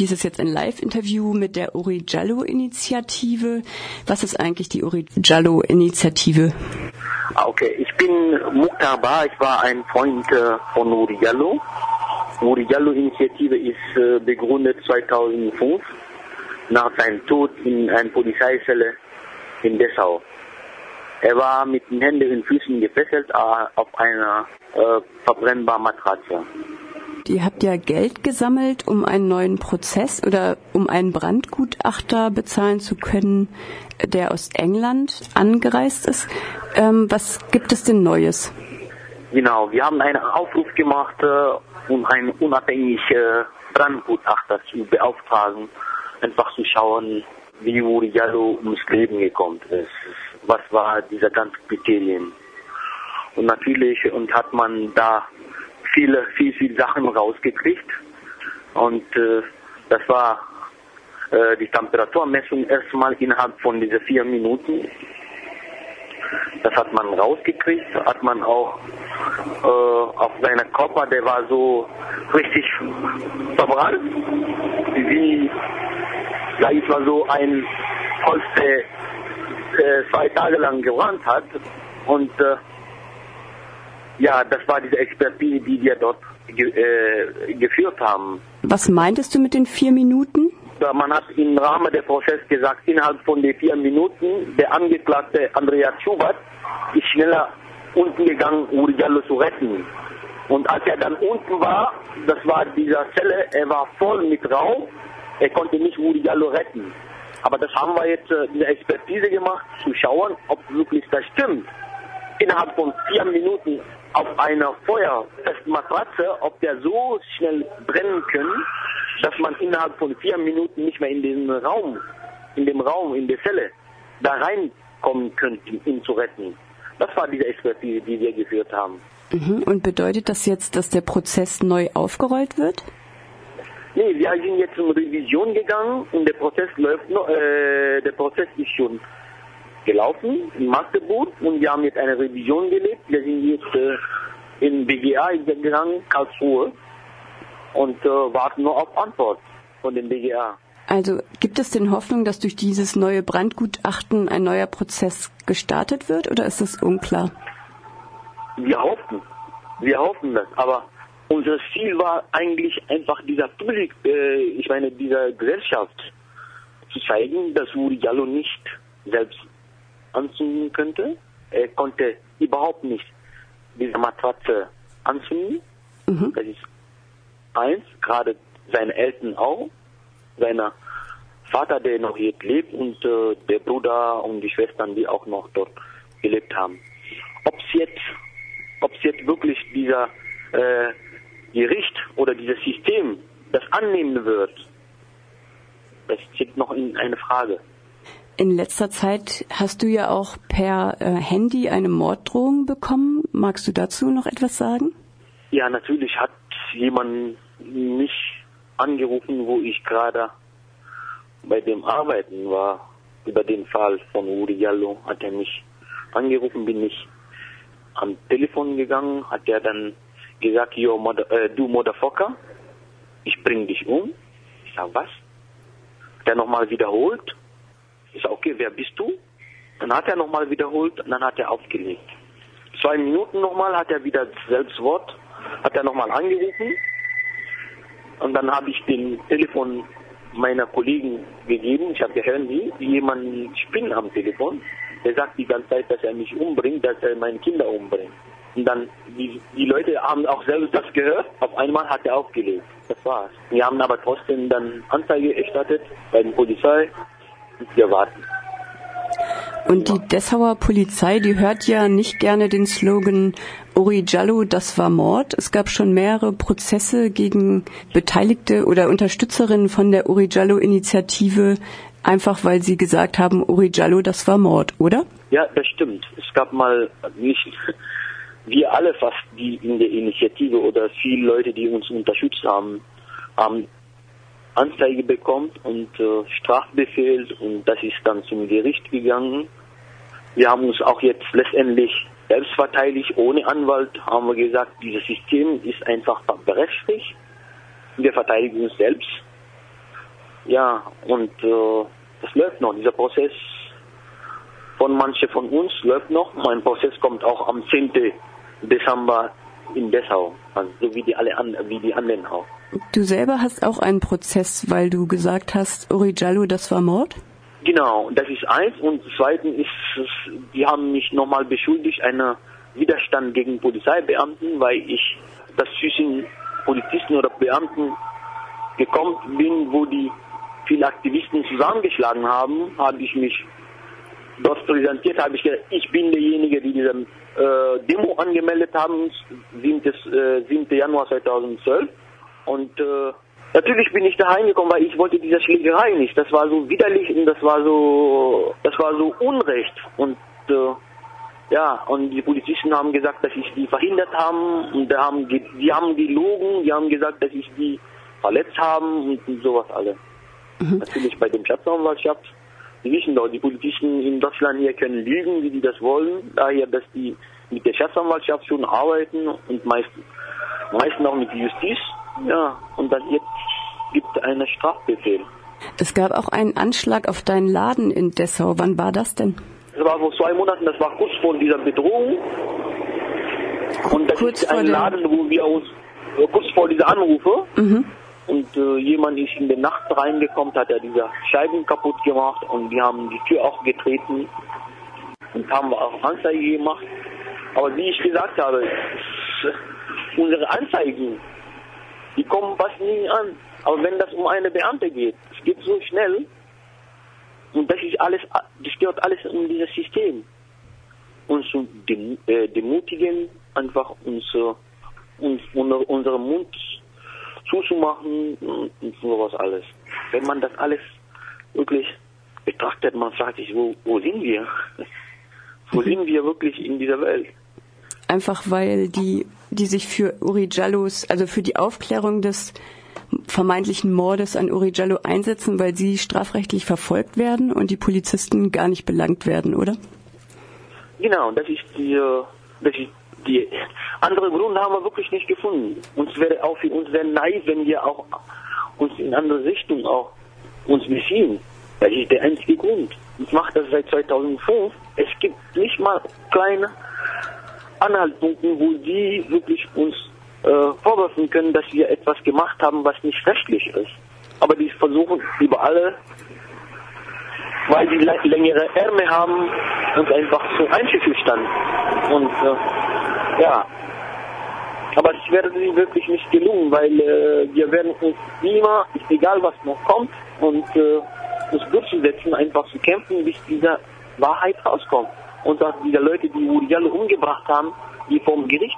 Dies ist jetzt ein Live-Interview mit der Uri Jallo-Initiative. Was ist eigentlich die Uri Jallo-Initiative? Ah, okay, ich bin Mukhtar Ba, ich war ein Freund äh, von Uri Jallo. Uri Jallo-Initiative ist äh, begründet 2005 nach seinem Tod in einer Polizeizelle in Dessau. Er war mit den Händen und Füßen gefesselt äh, auf einer äh, verbrennbaren Matratze. Ihr habt ja Geld gesammelt, um einen neuen Prozess oder um einen Brandgutachter bezahlen zu können, der aus England angereist ist. Ähm, was gibt es denn Neues? Genau, wir haben einen Aufruf gemacht, äh, um einen unabhängigen Brandgutachter zu beauftragen, einfach zu schauen, wie Uri Jallo ums Leben gekommen ist. Was war diese ganzen Kriterien? Und natürlich und hat man da viele, viel, viel Sachen rausgekriegt. Und äh, das war äh, die Temperaturmessung erstmal innerhalb von diesen vier Minuten. Das hat man rausgekriegt, hat man auch äh, auf seinem Körper, der war so richtig verbrannt, wie, sag ich mal so, ein Holz, der äh, zwei Tage lang gebrannt hat. Und äh, ja, das war diese Expertise, die wir dort ge äh, geführt haben. Was meintest du mit den vier Minuten? Man hat im Rahmen des Prozesses gesagt, innerhalb von den vier Minuten, der Angeklagte Andreas Schubert ist schneller unten gegangen, um Jallo zu retten. Und als er dann unten war, das war dieser Zelle, er war voll mit Rauch, er konnte nicht Uri Jallo retten. Aber das haben wir jetzt äh, eine Expertise gemacht, zu schauen, ob wirklich das stimmt. Innerhalb von vier Minuten auf einer feuerfesten Matratze, ob der so schnell brennen können, dass man innerhalb von vier Minuten nicht mehr in den Raum, in dem Raum, in der Zelle, da reinkommen könnte, ihn zu retten. Das war diese Expertise, die wir geführt haben. Mhm. Und bedeutet das jetzt, dass der Prozess neu aufgerollt wird? Nee, wir sind jetzt in Revision gegangen und der Prozess läuft noch, äh, der Prozess ist schon gelaufen in Magdeburg und wir haben jetzt eine Revision gelebt. Wir sind jetzt äh, in BGA gegangen, Karlsruhe und äh, warten nur auf Antwort von dem BGA. Also gibt es denn Hoffnung, dass durch dieses neue Brandgutachten ein neuer Prozess gestartet wird oder ist das unklar? Wir hoffen, wir hoffen das, aber unser Ziel war eigentlich einfach dieser Publik, äh, ich meine dieser Gesellschaft zu zeigen, dass Uri Jallo nicht selbst anzünden könnte. Er konnte überhaupt nicht diese Matratze anzünden. Mhm. Das ist eins, gerade seine Eltern auch, seiner Vater, der noch jetzt lebt und äh, der Bruder und die Schwestern, die auch noch dort gelebt haben. Ob es jetzt, ob es jetzt wirklich dieser äh, Gericht oder dieses System das annehmen wird, das steht noch in eine Frage. In letzter Zeit hast du ja auch per äh, Handy eine Morddrohung bekommen. Magst du dazu noch etwas sagen? Ja, natürlich hat jemand mich angerufen, wo ich gerade bei dem Arbeiten war. Über den Fall von Uri Jallo hat er mich angerufen, bin ich am Telefon gegangen, hat er dann gesagt, Yo, mother, äh, du Motherfucker, ich bring dich um. Ich sag, was? Hat er nochmal wiederholt ich sage, okay, wer bist du? Dann hat er nochmal wiederholt und dann hat er aufgelegt. Zwei Minuten nochmal hat er wieder selbst Wort, hat er nochmal angerufen und dann habe ich den Telefon meiner Kollegen gegeben. Ich habe gehört, wie jemand spinnt am Telefon. Der sagt die ganze Zeit, dass er mich umbringt, dass er meine Kinder umbringt. Und dann, die, die Leute haben auch selbst das gehört. Auf einmal hat er aufgelegt. Das war's. Wir haben aber trotzdem dann Anzeige erstattet bei der Polizei wir warten. Und die Dessauer Polizei, die hört ja nicht gerne den Slogan Uri Jallo, das war Mord. Es gab schon mehrere Prozesse gegen Beteiligte oder Unterstützerinnen von der Uri Jallo Initiative, einfach weil sie gesagt haben, Uri Jallo, das war Mord, oder? Ja, das stimmt. Es gab mal nicht wir alle fast, die in der Initiative oder viele Leute, die uns unterstützt haben, haben Anzeige bekommt und äh, Strafbefehl und das ist dann zum Gericht gegangen. Wir haben uns auch jetzt letztendlich selbst verteidigt, ohne Anwalt, haben wir gesagt, dieses System ist einfach berechtigt. Wir verteidigen uns selbst. Ja, und äh, das läuft noch. Dieser Prozess von manchen von uns läuft noch. Mein Prozess kommt auch am 10. Dezember in Dessau, also so wie die alle an, wie die anderen auch. Du selber hast auch einen Prozess, weil du gesagt hast, Uri Jallo, das war Mord? Genau, das ist eins. Und zweitens ist die haben mich nochmal beschuldigt, einer Widerstand gegen Polizeibeamten, weil ich das zwischen Polizisten oder Beamten gekommen bin, wo die viele Aktivisten zusammengeschlagen haben, habe ich mich dort präsentiert, habe ich gesagt, ich bin derjenige, die diese äh, Demo angemeldet haben, 7. Äh, 7. Januar 2012. Und äh, natürlich bin ich da reingekommen, weil ich wollte diese Schlägerei nicht. Das war so widerlich und das war so, das war so Unrecht. Und äh, ja, und die Polizisten haben gesagt, dass ich die verhindert haben und haben, die haben gelogen, die haben gesagt, dass ich die verletzt haben und, sowas alle. Mhm. Natürlich bei dem Staatsanwaltschaft. Die wissen doch, die Polizisten in Deutschland hier können lügen, wie die das wollen. Daher, dass die mit der Staatsanwaltschaft schon arbeiten und meistens, meistens auch mit der Justiz. Ja, und dann jetzt gibt es einen Strafbefehl. Es gab auch einen Anschlag auf deinen Laden in Dessau. Wann war das denn? Das war vor zwei Monaten, das war kurz vor dieser Bedrohung. Und das kurz ist ein Laden, wo wir uns äh, kurz vor dieser Anrufe mhm. und äh, jemand ist in der Nacht reingekommen, hat er diese Scheiben kaputt gemacht und wir haben die Tür auch getreten und haben auch Anzeige gemacht. Aber wie ich gesagt habe, unsere Anzeigen, die kommen fast nie an. Aber wenn das um eine Beamte geht, es geht so schnell, und das ist alles, das gehört alles in dieses System. Uns zu dem, äh, demutigen, einfach uns, äh, uns unseren Mund zuzumachen und sowas alles. Wenn man das alles wirklich betrachtet, man fragt sich, wo, wo sind wir? wo sind wir wirklich in dieser Welt? Einfach weil die, die sich für Uri Jallos, also für die Aufklärung des vermeintlichen Mordes an Uri Jallo einsetzen, weil sie strafrechtlich verfolgt werden und die Polizisten gar nicht belangt werden, oder? Genau, das ist die, das ist die andere Grund haben wir wirklich nicht gefunden. Uns wäre auch für uns wäre naiv, wenn wir auch uns in andere Richtung auch uns beziehen. Das ist der einzige Grund. Ich mache das seit 2005. Es gibt nicht mal kleine Anhaltspunkte, wo die wirklich uns äh, vorwerfen können, dass wir etwas gemacht haben, was nicht rechtlich ist. Aber die versuchen überall, weil die längere Ärmel haben, uns einfach so einzuschüchtern. Und äh, ja, aber es wäre ihnen wirklich nicht gelungen, weil äh, wir werden uns immer, egal was noch kommt, und äh, uns durchzusetzen, einfach zu kämpfen, bis diese Wahrheit rauskommt. Und dass diese Leute, die Uriel umgebracht haben, die vom Gericht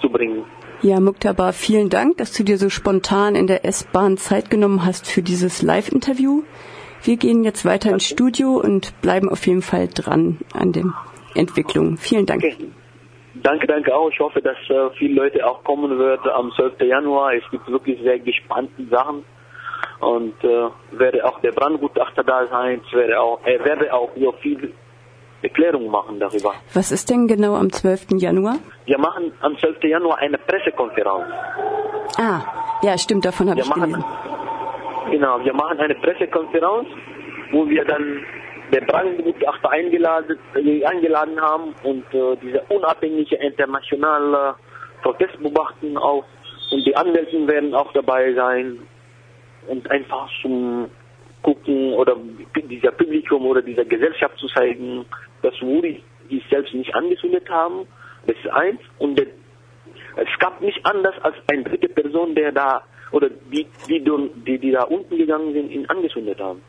zu bringen. Ja, Muktaba, vielen Dank, dass du dir so spontan in der S-Bahn Zeit genommen hast für dieses Live-Interview. Wir gehen jetzt weiter ins Studio und bleiben auf jeden Fall dran an den Entwicklungen. Vielen Dank. Okay. Danke, danke auch. Ich hoffe, dass äh, viele Leute auch kommen werden am 12. Januar. Es gibt wirklich sehr gespannte Sachen. Und äh, werde auch der Brandgutachter da sein. Es werde auch, er werde auch hier viel Erklärung machen darüber. Was ist denn genau am 12. Januar? Wir machen am 12. Januar eine Pressekonferenz. Ah, ja, stimmt, davon habe ich machen, gelesen. Genau, wir machen eine Pressekonferenz, wo wir dann den Brandgutachter eingeladen, äh, eingeladen haben und äh, diese unabhängige internationale Protestbeobachten auch und die Anwälte werden auch dabei sein und einfach zum gucken oder dieser Publikum oder dieser Gesellschaft zu zeigen, dass Muri die selbst nicht angezündet haben. Das ist eins. Und es gab nicht anders als eine dritte Person, der da oder die, die, die, die da unten gegangen sind, ihn angezündet haben.